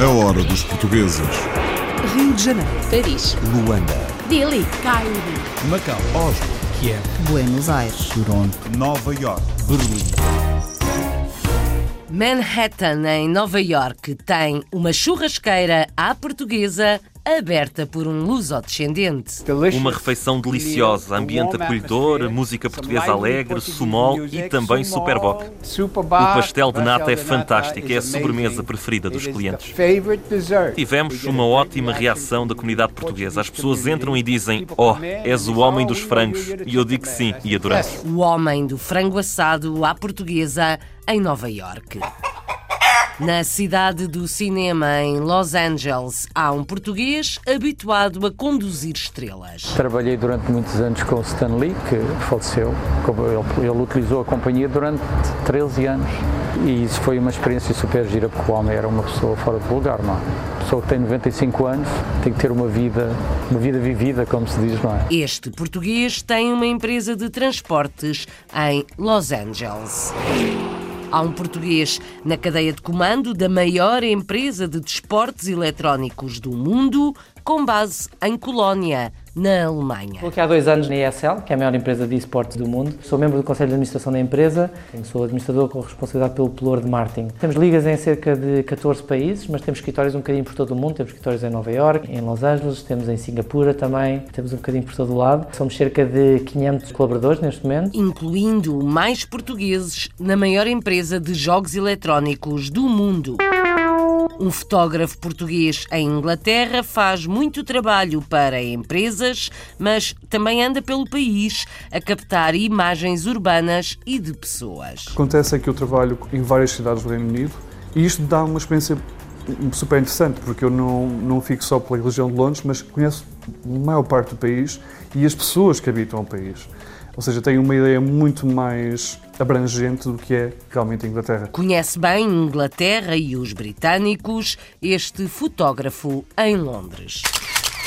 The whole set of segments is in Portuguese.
A hora dos portugueses. Rio de Janeiro, Paris, Luanda. Delhi, Cairo, Macau. Oslo. Kiev, Buenos Aires, Toronto. Nova York. Berlim. Manhattan, em Nova York, tem uma churrasqueira à portuguesa aberta por um luso-descendente. Uma refeição deliciosa, ambiente acolhedor, música portuguesa alegre, sumol e também superboc. O pastel de nata é fantástico, é a sobremesa preferida dos clientes. Tivemos uma ótima reação da comunidade portuguesa. As pessoas entram e dizem: Oh, és o homem dos frangos. E eu digo que sim, e adoramos. O homem do frango assado à portuguesa em Nova York. Na cidade do cinema, em Los Angeles, há um português habituado a conduzir estrelas. Trabalhei durante muitos anos com o Stan Lee, que faleceu. Ele, ele utilizou a companhia durante 13 anos. E isso foi uma experiência super gira, porque o homem era uma pessoa fora de lugar, não é? Pessoa que tem 95 anos tem que ter uma vida, uma vida vivida, como se diz, não é? Este português tem uma empresa de transportes em Los Angeles. Há um português na cadeia de comando da maior empresa de desportos eletrónicos do mundo, com base em Colónia, na Alemanha. Estou aqui há dois anos na ESL, que é a maior empresa de esportes do mundo. Sou membro do Conselho de Administração da empresa, sou administrador com responsabilidade pelo pelour de marketing. Temos ligas em cerca de 14 países, mas temos escritórios um bocadinho por todo o mundo. Temos escritórios em Nova York, em Los Angeles, temos em Singapura também, temos um bocadinho por todo o lado. Somos cerca de 500 colaboradores neste momento. Incluindo mais portugueses na maior empresa de jogos eletrónicos do mundo. Um fotógrafo português em Inglaterra faz muito trabalho para empresas, mas também anda pelo país a captar imagens urbanas e de pessoas. Acontece é que eu trabalho em várias cidades do Reino Unido e isto dá uma experiência super interessante, porque eu não, não fico só pela região de Londres, mas conheço a maior parte do país e as pessoas que habitam o país. Ou seja, tenho uma ideia muito mais abrangente do que é realmente a Inglaterra. Conhece bem Inglaterra e os britânicos este fotógrafo em Londres.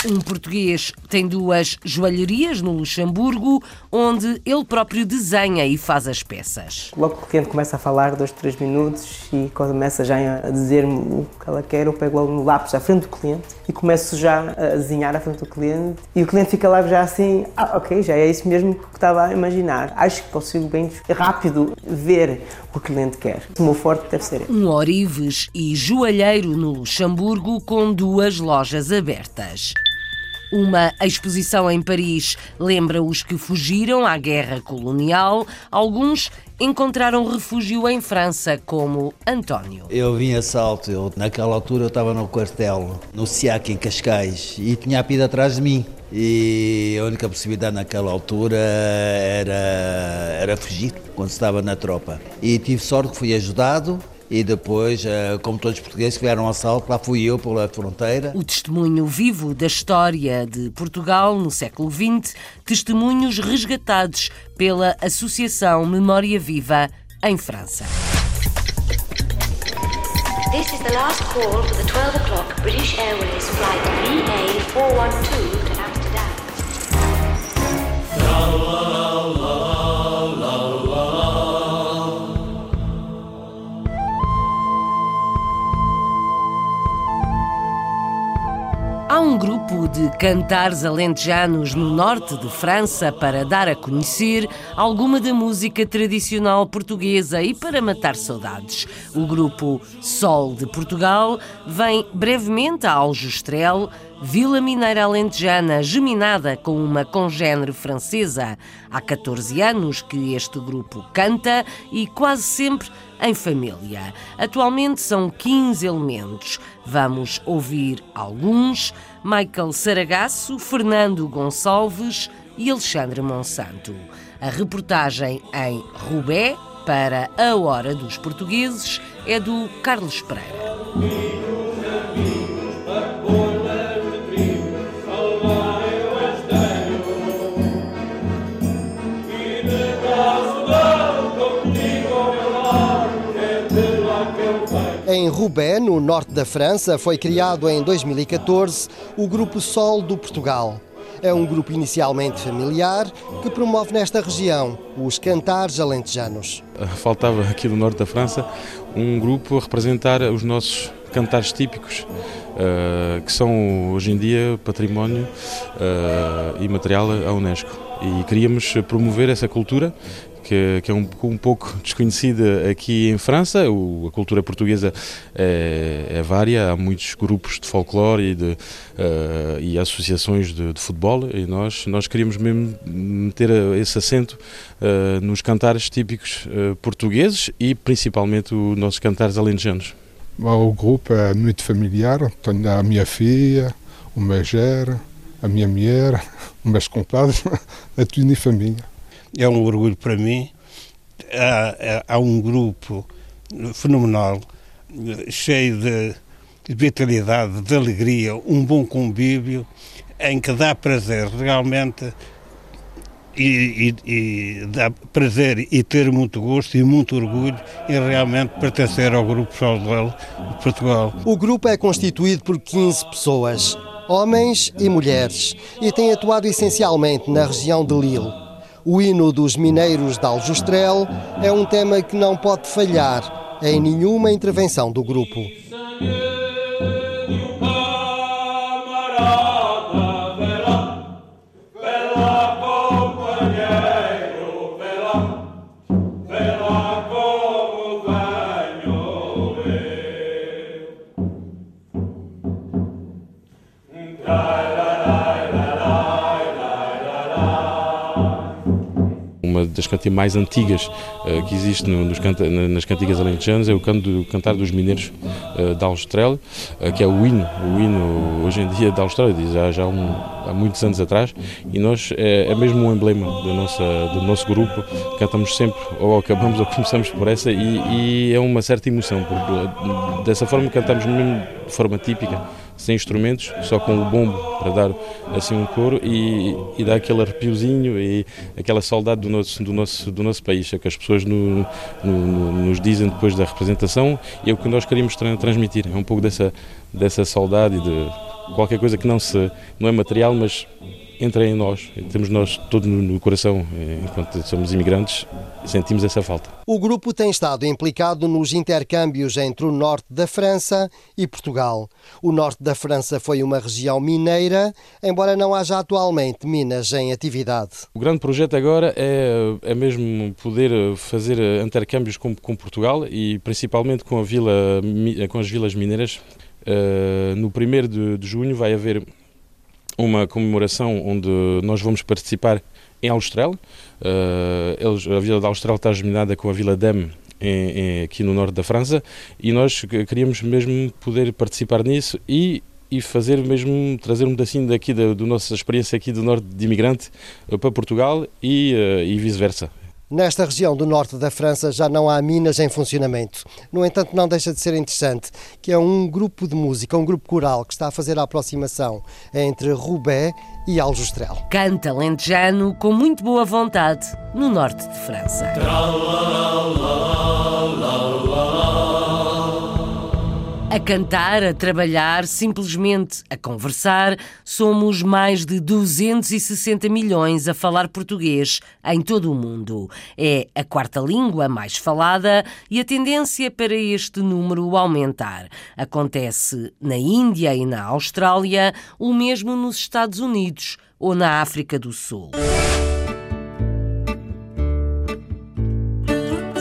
Um português tem duas joalherias no Luxemburgo, onde ele próprio desenha e faz as peças. Logo que o cliente começa a falar, dois, três minutos, e começa já a dizer-me o que ela quer, eu pego logo no lápis à frente do cliente e começo já a desenhar à frente do cliente. E o cliente fica lá já assim, ah, ok, já é isso mesmo que estava a imaginar. Acho que consigo bem rápido ver o que o cliente quer. O meu forte deve ser. Um orives e joalheiro no Luxemburgo com duas lojas abertas. Uma exposição em Paris lembra os que fugiram à guerra colonial. Alguns encontraram refúgio em França, como António. Eu vim a salto, eu, naquela altura eu estava no quartel, no SIAC em Cascais, e tinha a PIDE atrás de mim. E a única possibilidade naquela altura era, era fugir, quando estava na tropa. E tive sorte que fui ajudado, e depois, eh, como todos os portugueses que vieram ao assalto, lá fui eu pela fronteira. O testemunho vivo da história de Portugal no século XX, testemunhos resgatados pela Associação Memória Viva em França. This is the last call for the 12 o'clock British Airways flight VA412 to Amsterdam. De cantares alentejanos no norte de França para dar a conhecer alguma da música tradicional portuguesa e para matar saudades. O grupo Sol de Portugal vem brevemente a Aljustrel, Vila Mineira Alentejana, geminada com uma congênere francesa. Há 14 anos que este grupo canta e quase sempre em família. Atualmente são 15 elementos. Vamos ouvir alguns: Michael Saragasso, Fernando Gonçalves e Alexandre Monsanto. A reportagem em Rubé para a Hora dos Portugueses é do Carlos Pereira. Em Roubaix, no norte da França, foi criado em 2014 o Grupo Sol do Portugal. É um grupo inicialmente familiar que promove nesta região os cantares alentejanos. Faltava aqui do norte da França um grupo a representar os nossos cantares típicos, uh, que são hoje em dia património imaterial à Unesco. E queríamos promover essa cultura que, que é um, um, pouco desconhecida aqui em França. O, a cultura portuguesa é, é vária, há muitos grupos de folclore e, de, uh, e associações de, de, futebol e nós, nós queríamos mesmo meter esse acento uh, nos cantares típicos uh, portugueses e principalmente os nossos cantares alentejanos. O grupo é muito familiar, tenho a minha filha, o meu gerro, a minha mulher, meus compadres, é tudo em família é um orgulho para mim. Há, há um grupo fenomenal, cheio de vitalidade, de alegria, um bom convívio, em que dá prazer realmente e, e, e, dá prazer e ter muito gosto e muito orgulho em realmente pertencer ao Grupo Saudel de Portugal. O grupo é constituído por 15 pessoas, homens e mulheres, e tem atuado essencialmente na região de Lille. O hino dos mineiros de Aljustrel é um tema que não pode falhar em nenhuma intervenção do grupo. Das cantigas mais antigas uh, que existe no, canta, nas cantigas alentejanas é o canto do cantar dos mineiros uh, da Austrália, uh, que é o hino, o hino hoje em dia da Austrália, já, já um, há muitos anos atrás, e nós é, é mesmo um emblema do, nossa, do nosso grupo, cantamos sempre, ou acabamos ou começamos por essa, e, e é uma certa emoção, porque dessa forma cantamos mesmo de forma típica sem instrumentos, só com o bombo para dar assim um coro e, e dá aquele arrepiozinho e aquela saudade do nosso, do nosso, do nosso país, é que as pessoas no, no, nos dizem depois da representação e é o que nós queríamos tra transmitir, é um pouco dessa, dessa saudade de qualquer coisa que não, se, não é material, mas entra em nós, temos nós todo no coração, eh, enquanto somos imigrantes, sentimos essa falta. O grupo tem estado implicado nos intercâmbios entre o norte da França e Portugal. O norte da França foi uma região mineira, embora não haja atualmente minas em atividade. O grande projeto agora é, é mesmo poder fazer intercâmbios com, com Portugal e principalmente com, a vila, com as vilas mineiras. Uh, no 1 de, de junho vai haver uma comemoração onde nós vamos participar em Austral. Uh, a Vila de Austral está germinada com a Vila Dame em, em, aqui no norte da França e nós queríamos mesmo poder participar nisso e e fazer mesmo trazer um pedacinho daqui da, da nossa experiência aqui do norte de imigrante uh, para Portugal e, uh, e vice-versa. Nesta região do norte da França já não há minas em funcionamento. No entanto, não deixa de ser interessante que é um grupo de música, um grupo coral que está a fazer a aproximação entre Roubaix e Aljustrel. Canta lentejano com muito boa vontade no norte de França. Cantar, a trabalhar, simplesmente a conversar, somos mais de 260 milhões a falar português em todo o mundo. É a quarta língua mais falada e a tendência para este número aumentar. Acontece na Índia e na Austrália, o mesmo nos Estados Unidos ou na África do Sul.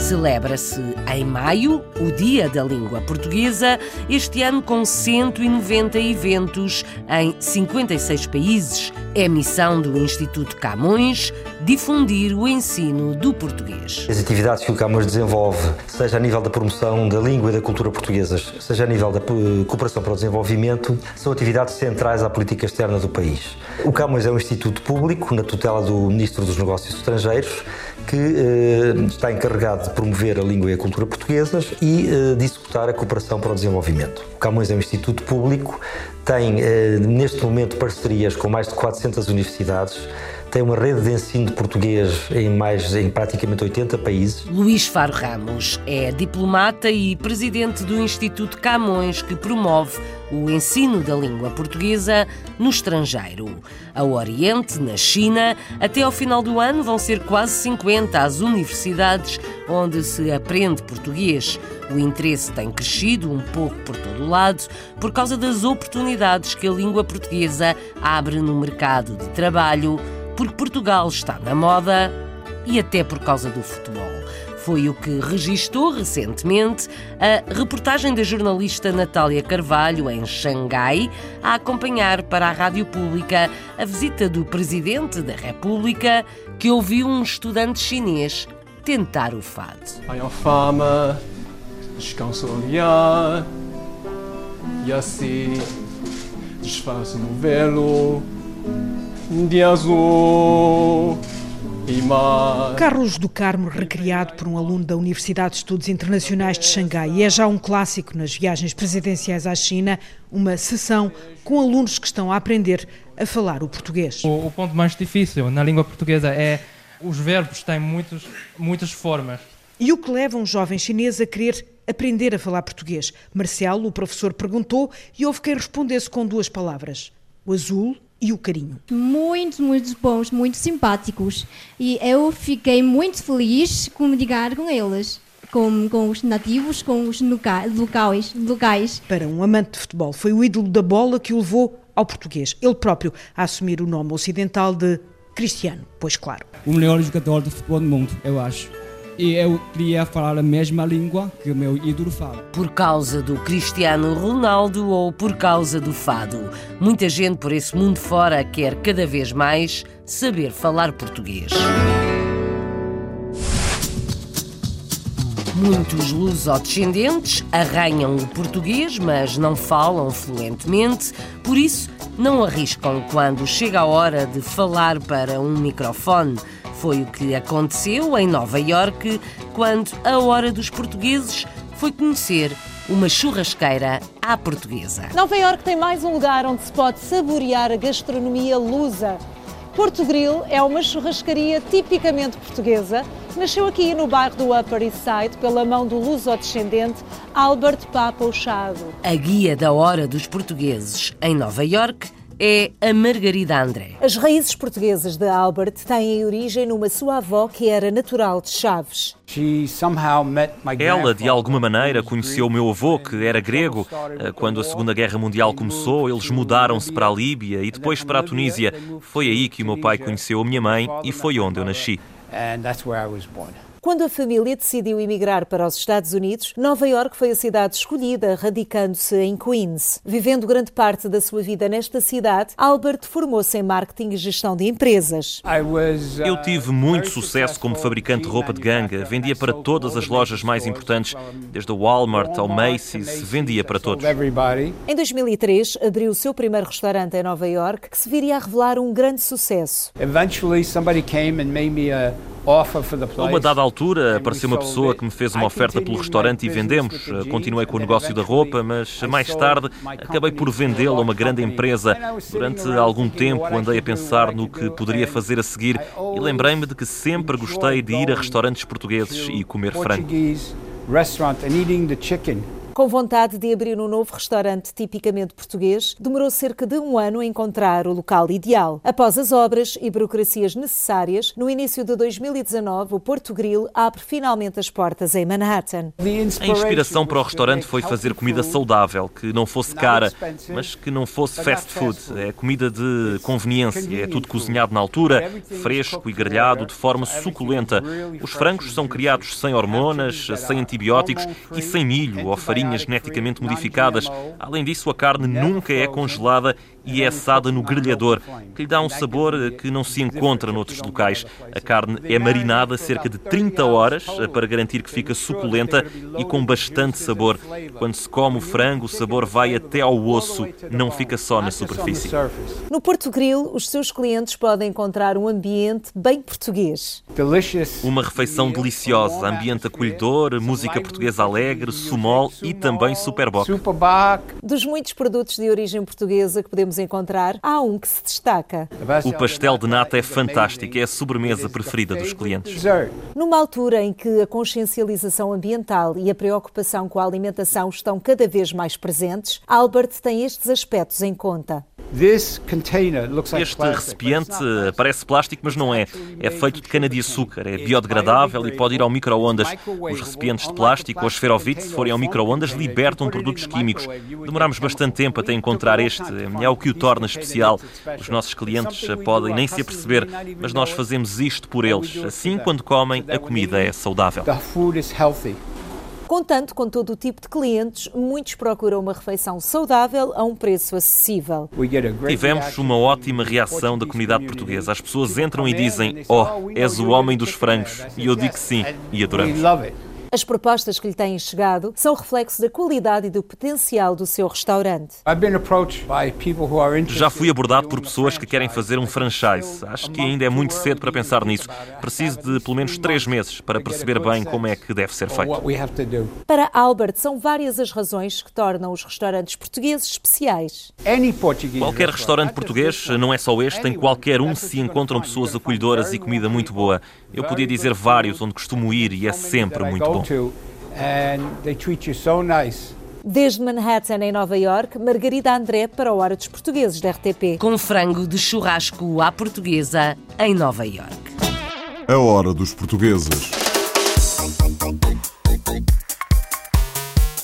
Celebra-se em maio o Dia da Língua Portuguesa, este ano com 190 eventos em 56 países. É missão do Instituto Camões difundir o ensino do português. As atividades que o Camões desenvolve, seja a nível da promoção da língua e da cultura portuguesas, seja a nível da cooperação para o desenvolvimento, são atividades centrais à política externa do país. O Camões é um instituto público na tutela do Ministro dos Negócios Estrangeiros que eh, está encarregado de promover a língua e a cultura portuguesas e eh, de executar a cooperação para o desenvolvimento. O Camões é um instituto público, tem eh, neste momento parcerias com mais de 400 universidades, tem uma rede de ensino de português em mais em praticamente 80 países. Luís Faro Ramos é diplomata e presidente do Instituto Camões que promove o ensino da língua portuguesa no estrangeiro. Ao Oriente, na China, até ao final do ano vão ser quase 50 as universidades onde se aprende português. O interesse tem crescido um pouco por todo o lado por causa das oportunidades que a língua portuguesa abre no mercado de trabalho, porque Portugal está na moda e até por causa do futebol. Foi o que registou recentemente a reportagem da jornalista Natália Carvalho em Xangai, a acompanhar para a Rádio Pública a visita do Presidente da República, que ouviu um estudante chinês tentar o fado. fama, descansar, e assim desfaz no velo de azul. Carlos do Carmo, recriado por um aluno da Universidade de Estudos Internacionais de Xangai, e é já um clássico nas viagens presidenciais à China, uma sessão com alunos que estão a aprender a falar o português. O, o ponto mais difícil na língua portuguesa é os verbos têm muitos, muitas formas. E o que leva um jovem chinês a querer aprender a falar português? Marcelo, o professor, perguntou e houve quem respondesse com duas palavras: o azul e o carinho. Muito, muito bons, muito simpáticos. E eu fiquei muito feliz com ligar com eles. Com, com os nativos, com os locais, locais. Para um amante de futebol, foi o ídolo da bola que o levou ao português. Ele próprio a assumir o nome ocidental de Cristiano, pois claro. O melhor jogador de futebol do mundo, eu acho e eu queria falar a mesma língua que o meu ídolo fala. Por causa do Cristiano Ronaldo ou por causa do fado? Muita gente por esse mundo fora quer cada vez mais saber falar português. Muitos lusodescendentes arranham o português, mas não falam fluentemente, por isso não arriscam quando chega a hora de falar para um microfone. Foi o que aconteceu em Nova Iorque quando a Hora dos Portugueses foi conhecer uma churrasqueira à portuguesa. Nova Iorque tem mais um lugar onde se pode saborear a gastronomia lusa. Porto Grill é uma churrascaria tipicamente portuguesa. Nasceu aqui no bairro do Upper East Side pela mão do luso-descendente Albert Papa Ochado. A guia da hora dos portugueses em Nova Iorque é a Margarida André. As raízes portuguesas de Albert têm origem numa sua avó que era natural de Chaves. Ela, de alguma maneira, conheceu o meu avô, que era grego. Eh, quando a Segunda Guerra Mundial começou, eles mudaram-se para a Líbia e depois para a Tunísia. Foi aí que o meu pai conheceu a minha mãe e foi onde eu nasci. and that's where I was born. Quando a família decidiu emigrar para os Estados Unidos, Nova York foi a cidade escolhida, radicando-se em Queens. Vivendo grande parte da sua vida nesta cidade, Albert formou-se em marketing e gestão de empresas. Eu tive muito sucesso como fabricante de roupa de ganga. Vendia para todas as lojas mais importantes, desde o Walmart ao Macy's, vendia para todos. Em 2003, abriu o seu primeiro restaurante em Nova York, que se viria a revelar um grande sucesso. Eventually, somebody came and made me a a uma dada altura apareceu uma pessoa que me fez uma oferta pelo restaurante e vendemos. Continuei com o negócio da roupa, mas mais tarde acabei por vendê-la a uma grande empresa. Durante algum tempo andei a pensar no que poderia fazer a seguir e lembrei-me de que sempre gostei de ir a restaurantes portugueses e comer frango. Com vontade de abrir um novo restaurante tipicamente português, demorou cerca de um ano a encontrar o local ideal. Após as obras e burocracias necessárias, no início de 2019, o Porto Grill abre finalmente as portas em Manhattan. A inspiração para o restaurante foi fazer comida saudável, que não fosse cara, mas que não fosse fast food. É comida de conveniência, é tudo cozinhado na altura, fresco e grelhado de forma suculenta. Os frangos são criados sem hormonas, sem antibióticos e sem milho ou farinha geneticamente modificadas. Além disso, a carne nunca é congelada e é assada no grelhador, que lhe dá um sabor que não se encontra noutros locais. A carne é marinada cerca de 30 horas eh, para garantir que fica suculenta e com bastante sabor. Quando se come o frango, o sabor vai até ao osso, não fica só na superfície. No Porto Grill, os seus clientes podem encontrar um ambiente bem português. Uma refeição deliciosa, ambiente acolhedor, música portuguesa alegre, sumol e também superboc. Dos muitos produtos de origem portuguesa que podemos vamos encontrar, há um que se destaca. O pastel de nata é fantástico, é a sobremesa preferida dos clientes. Numa altura em que a consciencialização ambiental e a preocupação com a alimentação estão cada vez mais presentes, Albert tem estes aspectos em conta. Este recipiente parece plástico, mas não é. É feito de cana-de-açúcar, é biodegradável e pode ir ao micro-ondas. Os recipientes de plástico ou esferovite, se forem ao micro-ondas, libertam produtos químicos. Demoramos bastante tempo até encontrar este. É o que o torna especial. Os nossos clientes podem nem se aperceber, mas nós fazemos isto por eles. Assim, quando comem, a comida é saudável. Contando com todo o tipo de clientes, muitos procuram uma refeição saudável a um preço acessível. Tivemos uma ótima reação da comunidade portuguesa. As pessoas entram e dizem: Oh, és o homem dos frangos. E eu digo sim, e adoramos. As propostas que lhe têm chegado são reflexo da qualidade e do potencial do seu restaurante. Já fui abordado por pessoas que querem fazer um franchise. Acho que ainda é muito cedo para pensar nisso. Preciso de pelo menos três meses para perceber bem como é que deve ser feito. Para Albert, são várias as razões que tornam os restaurantes portugueses especiais. Qualquer restaurante português, não é só este, em qualquer um se encontram pessoas acolhedoras e comida muito boa. Eu podia dizer vários onde costumo ir e é sempre muito bom. Desde Manhattan, em Nova York, Margarida André para a Hora dos Portugueses da RTP. Com frango de churrasco à portuguesa em Nova York. A Hora dos Portugueses.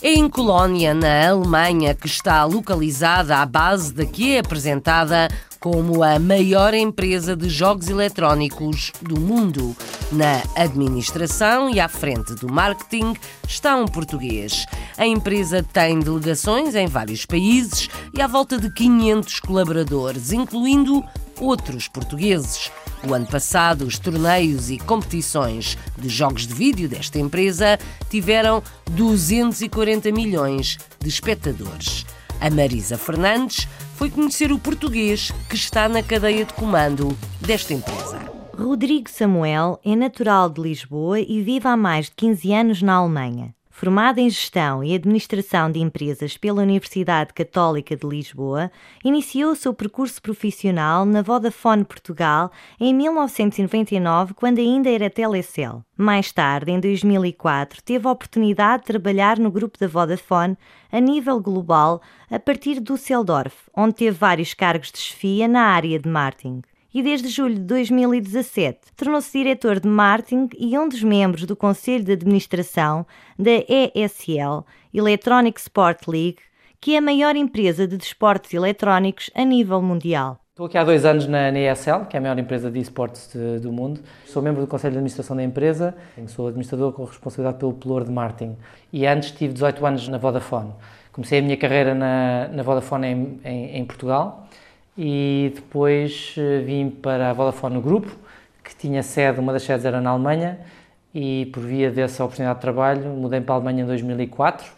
É em Colónia, na Alemanha, que está localizada a base da que é apresentada como a maior empresa de jogos eletrónicos do mundo. Na administração e à frente do marketing está um português. A empresa tem delegações em vários países e à volta de 500 colaboradores, incluindo outros portugueses. O ano passado, os torneios e competições de jogos de vídeo desta empresa tiveram 240 milhões de espectadores. A Marisa Fernandes foi conhecer o português que está na cadeia de comando desta empresa. Rodrigo Samuel é natural de Lisboa e vive há mais de 15 anos na Alemanha. Formado em Gestão e Administração de Empresas pela Universidade Católica de Lisboa, iniciou o seu percurso profissional na Vodafone Portugal em 1999, quando ainda era Telecel. Mais tarde, em 2004, teve a oportunidade de trabalhar no grupo da Vodafone a nível global a partir do Düsseldorf, onde teve vários cargos de chefia na área de marketing e desde julho de 2017 tornou-se diretor de marketing e um dos membros do Conselho de Administração da ESL, Electronic Sport League, que é a maior empresa de desportos eletrónicos a nível mundial. Estou aqui há dois anos na, ESL, que é a maior empresa de esportes do mundo. Sou membro do Conselho de Administração da empresa, sou administrador com responsabilidade pelo pelour de marketing. E antes tive 18 anos na Vodafone. Comecei a minha carreira na, na Vodafone em, em, em Portugal e depois eh, vim para a Vodafone grupo, que tinha sede, uma das sedes era na Alemanha, e por via dessa oportunidade de trabalho mudei para a Alemanha em 2004. Uh,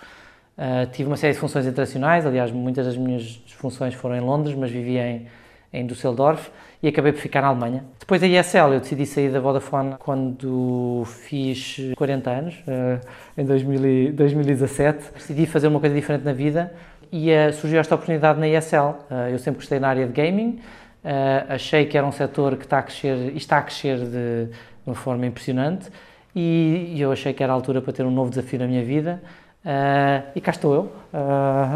eh, tive uma série de funções internacionais, aliás, muitas das minhas funções foram em Londres, mas vivia em, em Düsseldorf e acabei por ficar na Alemanha. Depois da ISL, eu decidi sair da Vodafone quando fiz 40 anos, uh, em 2000, 2017. Decidi fazer uma coisa diferente na vida, e uh, surgiu esta oportunidade na ESL. Eh, eu sempre gostei na área de gaming, uh, achei que era um setor que está a crescer e está a crescer de, de uma forma impressionante e, e, eu achei que era a altura para ter um novo desafio na minha vida e cá estou eu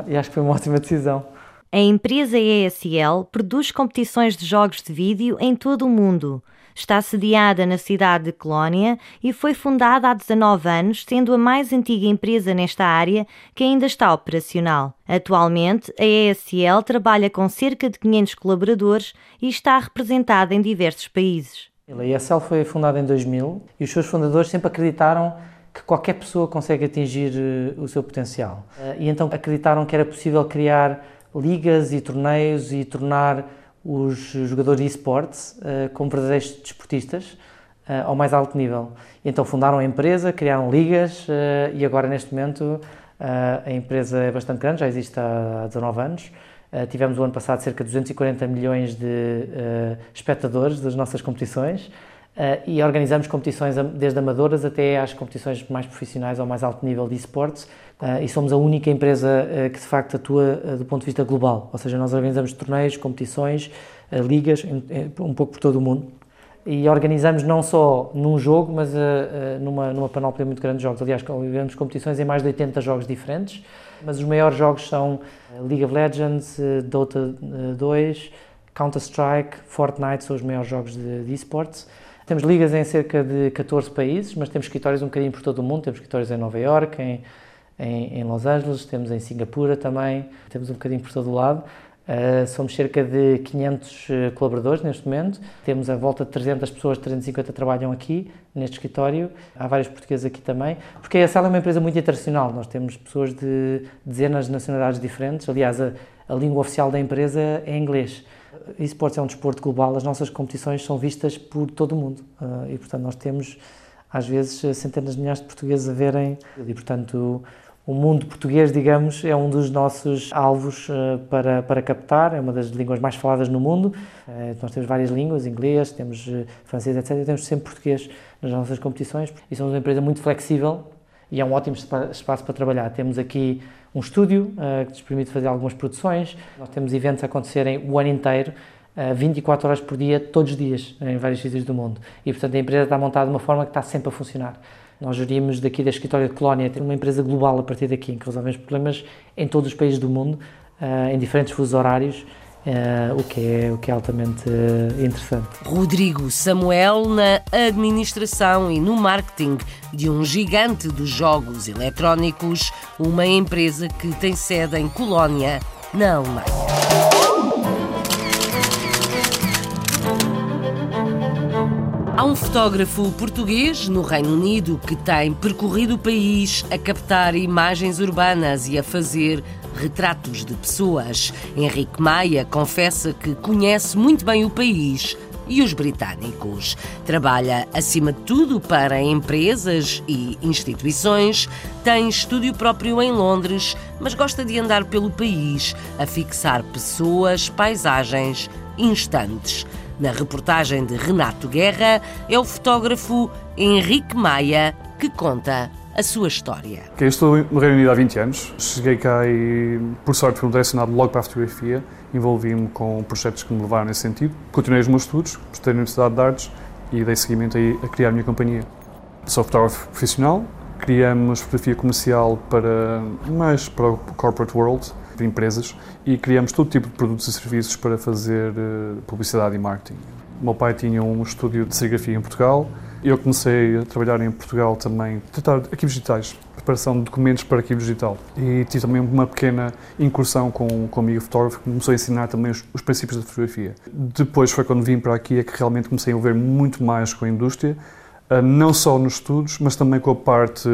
e acho que foi uma ótima decisão. A empresa ESL produz competições de jogos de vídeo em todo o mundo. Está sediada na cidade de Colónia e foi fundada há 19 anos, sendo a mais antiga empresa nesta área que ainda está operacional. Atualmente, a ESL trabalha com cerca de 500 colaboradores e está representada em diversos países. A ESL foi fundada em 2000 e os seus fundadores sempre acreditaram que qualquer pessoa consegue atingir eh, o seu potencial. Eh, e então acreditaram que era possível criar ligas e torneios e tornar os jogadores de esportes uh, como verdadeiros desportistas uh, ao mais alto nível. E então fundaram a empresa, criaram ligas uh, e agora neste momento a empresa é bastante grande, já existe há 19 anos. tivemos o ano passado cerca de 240 milhões de espectadores das nossas competições e organizamos competições desde amadoras até às competições mais profissionais ao mais alto nível de esportes e somos a única empresa que de facto atua do ponto de vista global, ou seja, nós organizamos torneios, competições, ligas, um pouco por todo o mundo e organizamos não só num jogo, mas numa, numa panóplia muito grande de jogos. Aliás, organizamos competições em mais de 80 jogos diferentes, mas os maiores jogos são League of Legends, Dota 2, Counter-Strike, Fortnite, são os maiores jogos de esportes. Temos ligas em cerca de 14 países, mas temos escritórios um bocadinho por todo o mundo. Temos escritórios em Nova York, em, em, em Los Angeles, temos em Singapura também, temos um bocadinho por todo o lado. Uh, somos cerca de 500 eh, colaboradores neste momento, temos a volta de 300 pessoas, 350 trabalham aqui neste escritório, há vários portugueses aqui também, porque a ESL é uma empresa muito internacional, nós temos pessoas de dezenas de nacionalidades diferentes, aliás a, a língua oficial da empresa é inglês. Esportes é um desporto global, as nossas competições são vistas por todo o mundo uh, e portanto nós temos às vezes centenas de milhares de portugueses a verem e portanto o mundo português, digamos, é um dos nossos alvos uh, para, para captar, é uma das línguas mais faladas no mundo. Uh, nós temos várias línguas, inglês, temos francês, etc. E temos sempre português nas nossas competições e somos uma empresa muito flexível e é um ótimo espaço para trabalhar. Temos aqui um estúdio que nos permite fazer algumas produções, nós temos eventos a acontecerem o ano inteiro. 24 horas por dia, todos os dias, em vários sítios do mundo. E, portanto, a empresa está montada de uma forma que está sempre a funcionar. Nós gerimos daqui da escritório de Colónia, uma empresa global a partir daqui, em que resolvemos problemas em todos os países do mundo, uh, em diferentes fusos horários, Uh, o, que é, o que é altamente interessante. Rodrigo Samuel na administração e no marketing de um gigante dos jogos eletrónicos, uma empresa que tem sede em Colónia, na Alemanha. Há um fotógrafo português no Reino Unido que tem percorrido o país a captar imagens urbanas e a fazer retratos de pessoas. Henrique Maia confessa que conhece muito bem o país e os britânicos. Trabalha, acima de tudo, para empresas e instituições, tem estúdio próprio em Londres, mas gosta de andar pelo país a fixar pessoas, paisagens, instantes. Na reportagem de Renato Guerra, é o fotógrafo Henrique Maia que conta a sua história. Eu estou no Reino Unido há 20 anos. Cheguei cá e, por sorte, fui direcionado logo para a fotografia. Envolvi-me com projetos que me levaram nesse sentido. Continuei os meus estudos, estudei na Universidade de Artes e dei seguimento a criar a minha companhia. Sou fotógrafo profissional, criamos fotografia comercial para mais para o corporate world de empresas e criamos todo tipo de produtos e serviços para fazer uh, publicidade e marketing. O meu pai tinha um estúdio de serigrafia em Portugal. Eu comecei a trabalhar em Portugal também, tratar arquivos digitais, preparação de documentos para arquivo digital. E tive também uma pequena incursão com, com um amigo fotógrafo que começou a ensinar também os, os princípios da fotografia. Depois foi quando vim para aqui é que realmente comecei a envolver muito mais com a indústria ah, não só nos estudos, mas também com a parte,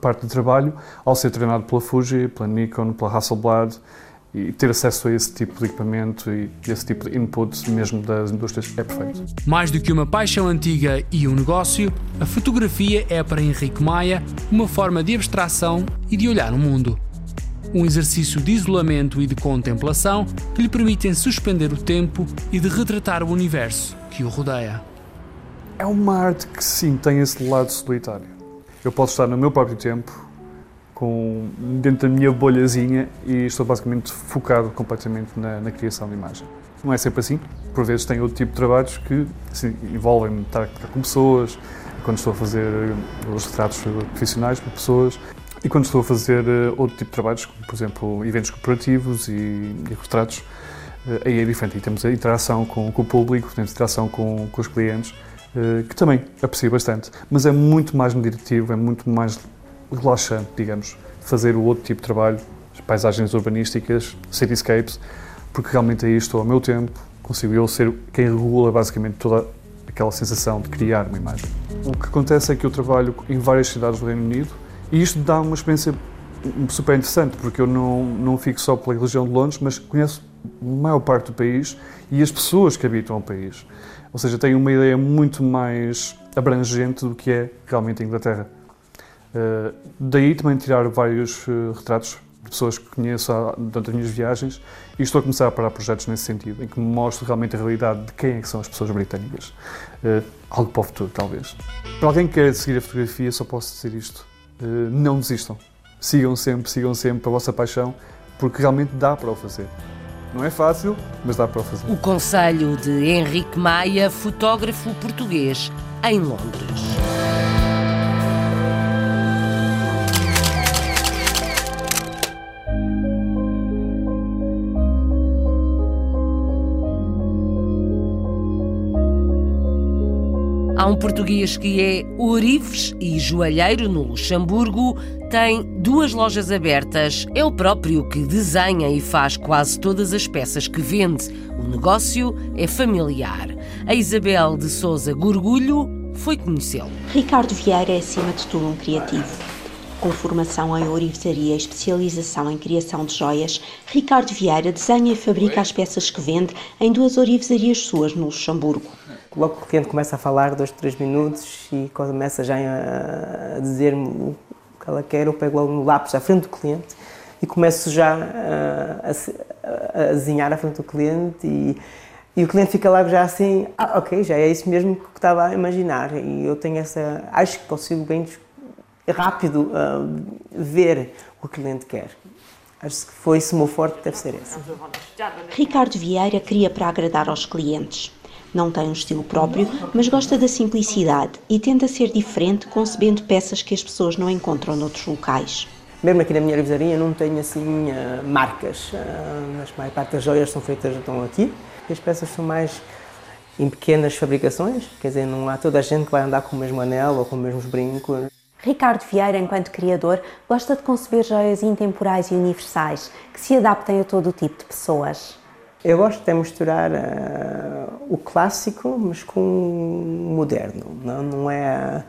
parte de trabalho, ao ser treinado pela Fuji, pela Nikon, pela Hasselblad, e ter acesso a esse tipo de equipamento e esse tipo de input mesmo das indústrias é perfeito. Mais do que uma paixão antiga e um negócio, a fotografia é para Henrique Maia uma forma de abstração e de olhar o mundo. Um exercício de isolamento e de contemplação que lhe permitem suspender o tempo e de retratar o universo que o rodeia. É uma arte que sim tem esse lado solitário. Eu posso estar no meu próprio tempo, com, dentro da minha bolhazinha e estou basicamente focado completamente na, na criação de imagem. Não é sempre assim. Por vezes tem outro tipo de trabalhos que assim, envolvem estar com pessoas, quando estou a fazer eh, os retratos profissionais para pessoas e quando estou a fazer eh, outro tipo de trabalhos, como por exemplo eventos corporativos e, e retratos, eh, aí é diferente. E temos a interação com, com o público, temos a interação com, com os clientes que também aprecio bastante, mas é muito mais meditativo, é muito mais relaxante, digamos, fazer o outro tipo de trabalho, paisagens urbanísticas, cityscapes, porque realmente aí estou ao meu tempo, consigo eu ser quem regula basicamente toda aquela sensação de criar uma imagem. O que acontece é que eu trabalho em várias cidades do Reino Unido e isto dá uma experiência super interessante, porque eu não, não fico só pela região de Londres, mas conheço a maior parte do país e as pessoas que habitam o país. Ou seja, tem uma ideia muito mais abrangente do que é realmente a Inglaterra. Uh, daí também tirar vários uh, retratos de pessoas que conheço durante as minhas viagens e estou a começar a parar projetos nesse sentido, em que mostro realmente a realidade de quem é que são as pessoas britânicas. Uh, algo para o futuro, talvez. Para alguém que quer seguir a fotografia, só posso dizer isto. Não desistam. Sigam sempre, sigam sempre a vossa paixão, porque realmente dá para o fazer. Não é fácil, mas dá para o fazer. O conselho de Henrique Maia, fotógrafo português em Londres. Há um português que é Orives e joalheiro no Luxemburgo, tem duas lojas abertas. É o próprio que desenha e faz quase todas as peças que vende. O negócio é familiar. A Isabel de Souza Gorgulho foi conhecê-lo. Ricardo Vieira é, acima de tudo, um criativo. Com formação em orivesaria e especialização em criação de joias, Ricardo Vieira desenha e fabrica as peças que vende em duas orivesarias suas no Luxemburgo logo o cliente começa a falar, dois, três minutos, e começa já a dizer-me o que ela quer, eu pego logo no lápis à frente do cliente e começo já a, a, a desenhar à frente do cliente e, e o cliente fica lá já assim, ah, ok, já é isso mesmo que estava a imaginar. E eu tenho essa, acho que consigo bem rápido uh, ver o que o cliente quer. Acho que foi esse o meu forte, deve ser esse. Ricardo Vieira cria para agradar aos clientes. Não tem um estilo próprio, mas gosta da simplicidade e tenta ser diferente concebendo peças que as pessoas não encontram noutros locais. Mesmo aqui na minha revisaria não tenho assim uh, marcas. Uh, a maior parte das joias são feitas estão aqui. As peças são mais em pequenas fabricações, quer dizer, não há toda a gente que vai andar com o mesmo anel ou com os mesmos brincos. Ricardo Vieira, enquanto criador, gosta de conceber joias intemporais e universais que se adaptem a todo o tipo de pessoas. Eu gosto de misturar uh, o clássico, mas com o moderno. Não, não é.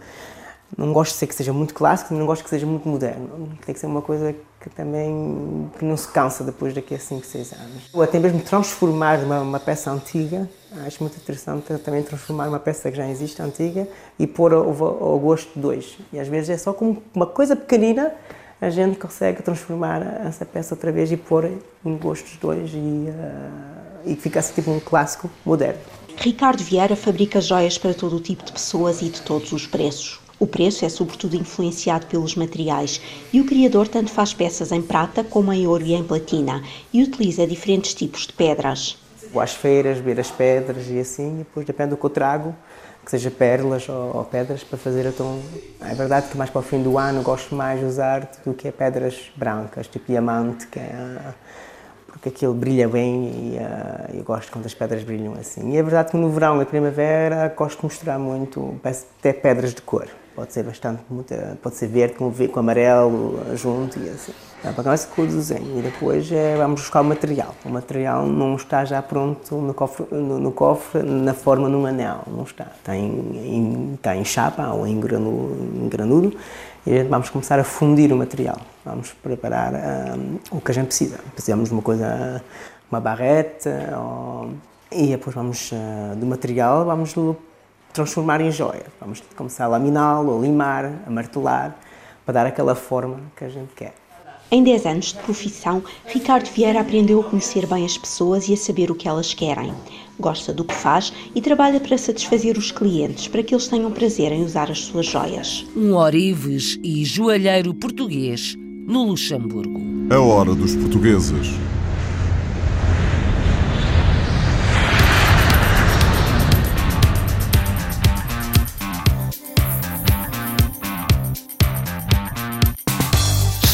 Não gosto de ser que seja muito clássico, não gosto que seja muito moderno. Tem que ser uma coisa que também que não se cansa depois daqui a 5, 6 anos. Ou até mesmo transformar uma, uma, peça antiga. Acho muito interessante também transformar uma peça que já existe antiga e pôr ao, ao gosto de dois. E às vezes é só com uma coisa pequenina a gente consegue transformar essa peça outra vez e pôr em gostos dois e, uh, e fica assim tipo um clássico moderno. Ricardo Vieira fabrica joias para todo o tipo de pessoas e de todos os preços. O preço é sobretudo influenciado pelos materiais e o criador tanto faz peças em prata como em ouro e em platina e utiliza diferentes tipos de pedras. Vou às feiras ver as pedras e assim, e depois depende do que eu trago, que seja pérolas ou, ou, pedras para fazer então é verdade que mais para o fim do ano gosto mais de usar do que pedras brancas tipo diamante que é porque aquilo brilha bem e uh, eu gosto quando as pedras brilham assim. E é verdade que no verão e primavera gosto de mostrar muito até pedras de cor pode ser bastante pode ser verde com, com amarelo junto e assim para começa com o desenho e depois é, vamos buscar o material. O material não está já pronto no cofre, no, no cofre na forma de um anel, não está. Está em, está em chapa ou em, granu, em granudo e a gente vamos começar a fundir o material. Vamos preparar um, o que a gente precisa. Precisamos de uma coisa, uma barrete ou, e depois vamos uh, do material vamos transformar em joia. Vamos começar a laminá-lo, a limar, a martelar para dar aquela forma que a gente quer. Em 10 anos de profissão, Ricardo Vieira aprendeu a conhecer bem as pessoas e a saber o que elas querem. Gosta do que faz e trabalha para satisfazer os clientes, para que eles tenham prazer em usar as suas joias. Um orives e joalheiro português no Luxemburgo. A hora dos portugueses.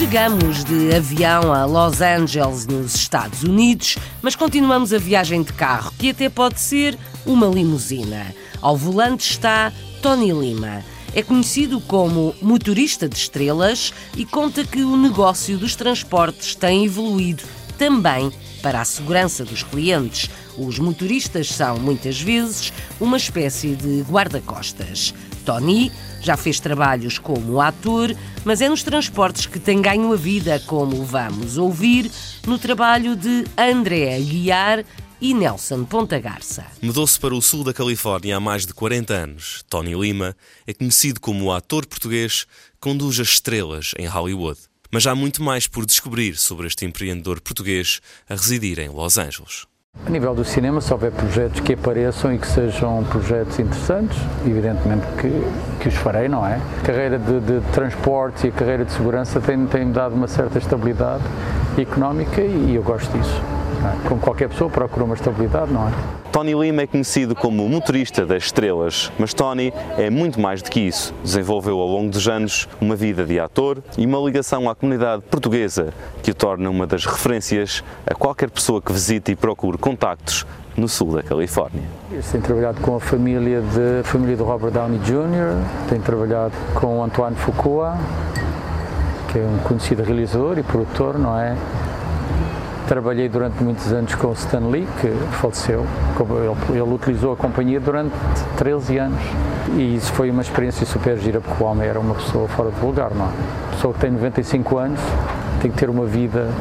Chegamos de avião a Los Angeles, nos Estados Unidos, mas continuamos a viagem de carro, que até pode ser uma limusina. Ao volante está Tony Lima. É conhecido como motorista de estrelas e conta que o negócio dos transportes tem evoluído também para a segurança dos clientes. Os motoristas são, muitas vezes, uma espécie de guarda-costas. Tony já fez trabalhos como ator, mas é nos transportes que tem ganho a vida, como vamos ouvir no trabalho de André Aguiar e Nelson Ponta Garça. Mudou-se para o sul da Califórnia há mais de 40 anos. Tony Lima é conhecido como o ator português que conduz as estrelas em Hollywood. Mas há muito mais por descobrir sobre este empreendedor português a residir em Los Angeles. A nível do cinema, se houver projetos que apareçam e que sejam projetos interessantes, evidentemente que, que os farei, não é? A carreira de, de transporte e a carreira de segurança tem-me tem dado uma certa estabilidade económica e eu gosto disso. É? Como qualquer pessoa procura uma estabilidade, não é? Tony Lima é conhecido como motorista das estrelas, mas Tony é muito mais do que isso. Desenvolveu ao longo dos anos uma vida de ator e uma ligação à comunidade portuguesa que o torna uma das referências a qualquer pessoa que visite e procure contactos no sul da Califórnia. Tenho trabalhado com a família de a família do Robert Downey Jr., tenho trabalhado com o Antoine Fuqua, que é um conhecido realizador e produtor, não é? Trabalhei durante muitos anos com o Stan Lee, que faleceu. Ele, utilizou a companhia durante 13 anos. E isso foi uma experiência super gira, porque o homem era uma pessoa fora de lugar, não é? Uma pessoa que tem 95 anos tem que ter uma vida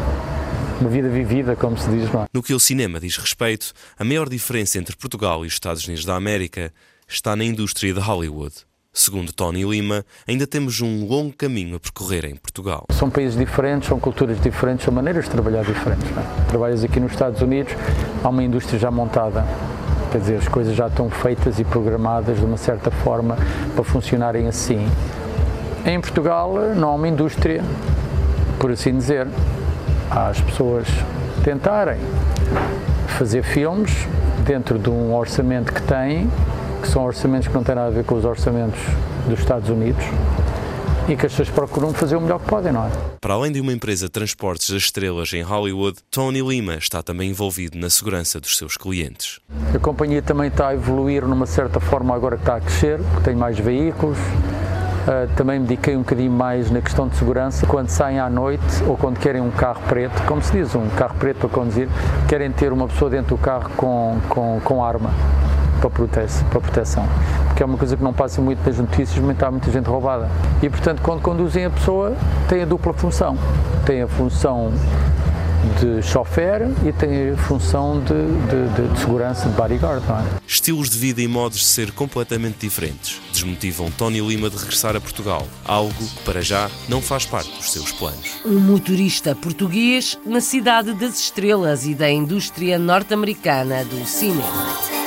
uma vida vivida, como se diz, não é? No que o cinema diz respeito, a maior diferença entre Portugal e os Estados Unidos da América está na indústria de Hollywood. Segundo Tony Lima, ainda temos um longo caminho a percorrer em Portugal. São países diferentes, são culturas diferentes, são maneiras de trabalhar diferentes. É? Trabalhas aqui nos Estados Unidos, há uma indústria já montada. Quer dizer, as coisas já estão feitas e programadas de uma certa forma para funcionarem assim. Em Portugal não há uma indústria, por assim dizer. Há as pessoas tentarem fazer filmes dentro de um orçamento que têm que são orçamentos que não têm nada a ver com os orçamentos dos Estados Unidos e que as pessoas procuram fazer o melhor que podem, não é? Para além de uma empresa de transportes das estrelas em Hollywood, Tony Lima está também envolvido na segurança dos seus clientes. A companhia também está a evoluir numa certa forma agora que está a crescer, tem mais veículos. Uh, também me dediquei um bocadinho mais na questão de segurança. Quando saem à noite ou quando querem um carro preto, como se diz, um carro preto para conduzir, querem ter uma pessoa dentro do carro com, com, com arma para, prote para proteção. Porque é uma coisa que não passa muito nas notícias, mas está muita gente roubada. E, portanto, quando conduzem a pessoa, tem a dupla função. Tem a função de chofer e tem a função de, de, de, de segurança, de bodyguard. É? Estilos de vida e modos de ser completamente diferentes desmotivam Tony Lima de regressar a Portugal, algo que para já não faz parte dos seus planos. Um motorista português na cidade das estrelas e da indústria norte-americana do cinema.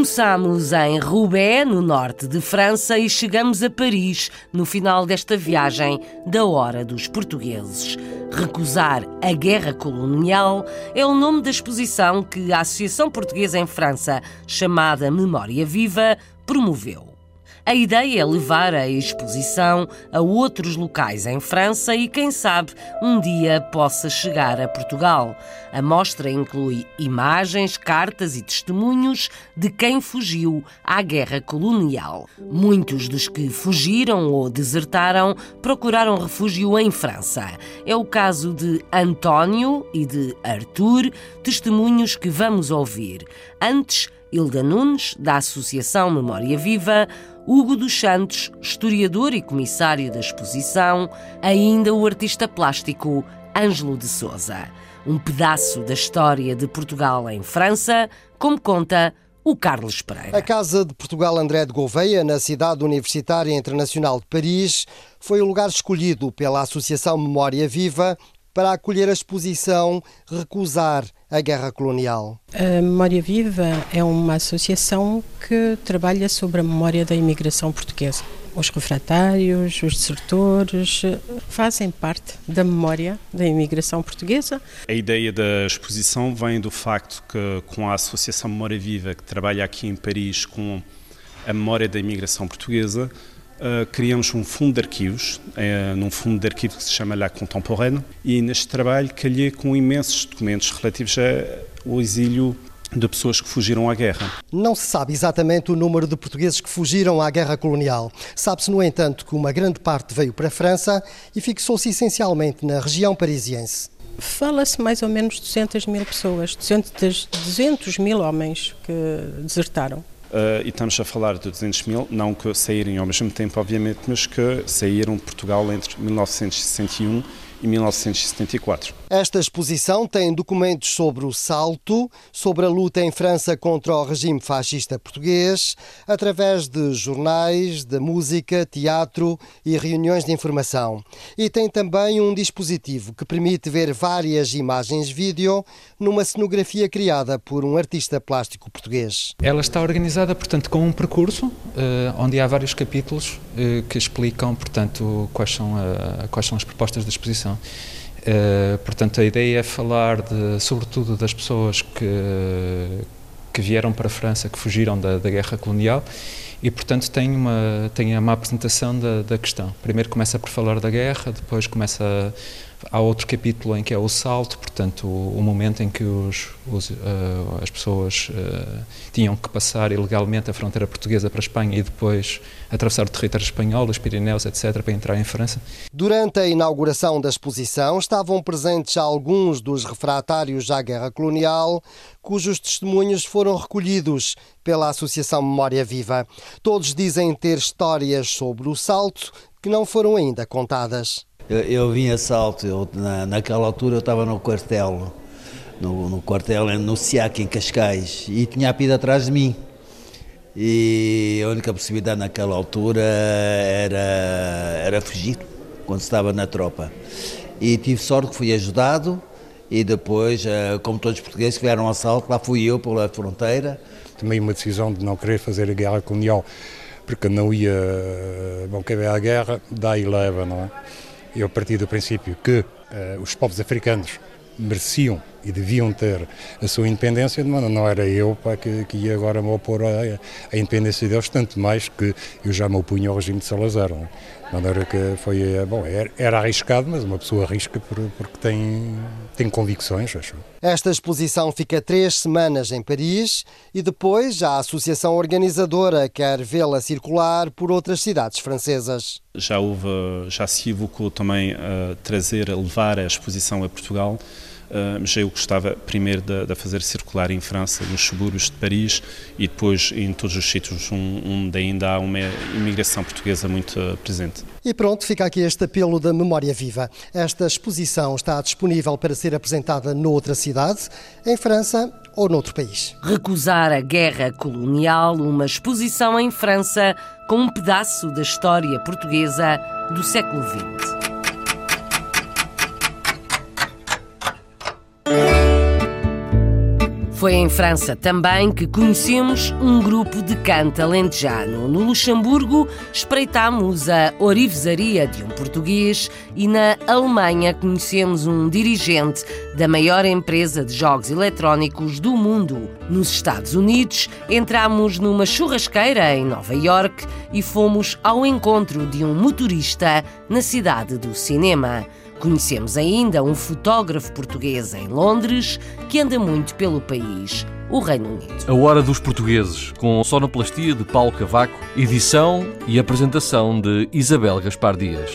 Começamos em Roubaix, no norte de França, e chegamos a Paris no final desta viagem da Hora dos Portugueses. Recusar a guerra colonial é o nome da exposição que a Associação Portuguesa em França, chamada Memória Viva, promoveu. A ideia é levar a exposição a outros locais em França e, quem sabe, um dia possa chegar a Portugal. A mostra inclui imagens, cartas e testemunhos de quem fugiu à guerra colonial. Muitos dos que fugiram ou desertaram procuraram refúgio em França. É o caso de António e de Arthur, testemunhos que vamos ouvir. Antes, Hilda Nunes, da Associação Memória Viva, Hugo dos Santos, historiador e comissário da exposição, ainda o artista plástico Ângelo de Souza. Um pedaço da história de Portugal em França, como conta o Carlos Pereira. A Casa de Portugal André de Gouveia, na cidade universitária internacional de Paris, foi o lugar escolhido pela Associação Memória Viva para acolher a exposição Recusar a Guerra Colonial. A Memória Viva é uma associação que trabalha sobre a memória da imigração portuguesa. Os refratários, os desertores fazem parte da memória da imigração portuguesa. A ideia da exposição vem do facto que, com a Associação Memória Viva, que trabalha aqui em Paris com a memória da imigração portuguesa, Uh, criamos um fundo de arquivos, uh, num fundo de arquivos que se chama La Contemporaine, e neste trabalho calhei com imensos documentos relativos ao exílio de pessoas que fugiram à guerra. Não se sabe exatamente o número de portugueses que fugiram à guerra colonial. Sabe-se, no entanto, que uma grande parte veio para a França e fixou-se essencialmente na região parisiense. Fala-se mais ou menos de 200 mil pessoas, 200, 200 mil homens que desertaram. Uh, e estamos a falar de 200 mil, não que saírem ao mesmo tempo, obviamente, mas que saíram de Portugal entre 1961 em 1974. Esta exposição tem documentos sobre o salto, sobre a luta em França contra o regime fascista português, através de jornais, de música, teatro e reuniões de informação. E tem também um dispositivo que permite ver várias imagens vídeo numa cenografia criada por um artista plástico português. Ela está organizada, portanto, com um percurso eh, onde há vários capítulos que explicam, portanto, quais são, a, quais são as propostas da exposição. Uh, portanto, a ideia é falar, de, sobretudo, das pessoas que, que vieram para a França, que fugiram da, da guerra colonial e, portanto, tem uma, tem uma apresentação da, da questão. Primeiro começa por falar da guerra, depois começa a, há outro capítulo em que é o salto, portanto, o, o momento em que os, os, uh, as pessoas uh, tinham que passar ilegalmente a fronteira portuguesa para a Espanha e depois atravessar o território espanhol, os Pirineus, etc., para entrar em França. Durante a inauguração da exposição estavam presentes alguns dos refratários à guerra colonial, cujos testemunhos foram recolhidos pela Associação Memória Viva. Todos dizem ter histórias sobre o salto que não foram ainda contadas. Eu, eu vim a salto, eu, na, naquela altura eu estava no quartel, no, no quartel no SIAC, em Cascais, e tinha a pida atrás de mim. E a única possibilidade naquela altura era, era fugir, quando estava na tropa. E tive sorte que fui ajudado, e depois, eh, como todos os portugueses que vieram ao assalto, lá fui eu pela fronteira. Tomei uma decisão de não querer fazer a guerra colonial, porque não ia. Bom, quem vê a guerra, dá e leva, não é? Eu parti do princípio que uh, os povos africanos mereciam e deviam ter a sua independência, mas não era eu pá, que, que ia agora me opor à, independência deles, tanto mais que eu já me opunha ao regime de Salazar. Não é? De maneira que foi, eh, bom, era, era arriscado, mas uma pessoa arrisca por, porque tem, tem convicções, acho. Esta exposição fica três semanas em Paris e depois a associação organizadora quer vê-la circular por outras cidades francesas. Já houve, já se evocou também a trazer, a levar a exposição a Portugal mas eu gostava primeiro de, de, fazer circular em França, nos subúrbios de Paris e depois em todos os sítios onde ainda há uma imigração portuguesa muito eh, presente. E pronto, fica aqui este apelo da memória viva. Esta exposição está disponível para ser apresentada noutra cidade, em França ou noutro país. Recusar a guerra colonial, uma exposição em França com um pedaço da história portuguesa do século XX. Foi em França também que conhecemos um grupo de canto alentejano. No Luxemburgo, espreitámos a orivesaria de um português e na Alemanha conhecemos um dirigente da maior empresa de jogos eletrónicos do mundo. Nos Estados Unidos, entramos numa churrasqueira em Nova York e fomos ao encontro de um motorista na cidade do cinema. Conhecemos ainda um fotógrafo português em Londres que anda muito pelo país, o Reino Unido. A Hora dos Portugueses, com sonoplastia de Paulo Cavaco, edição e apresentação de Isabel Gaspar Dias.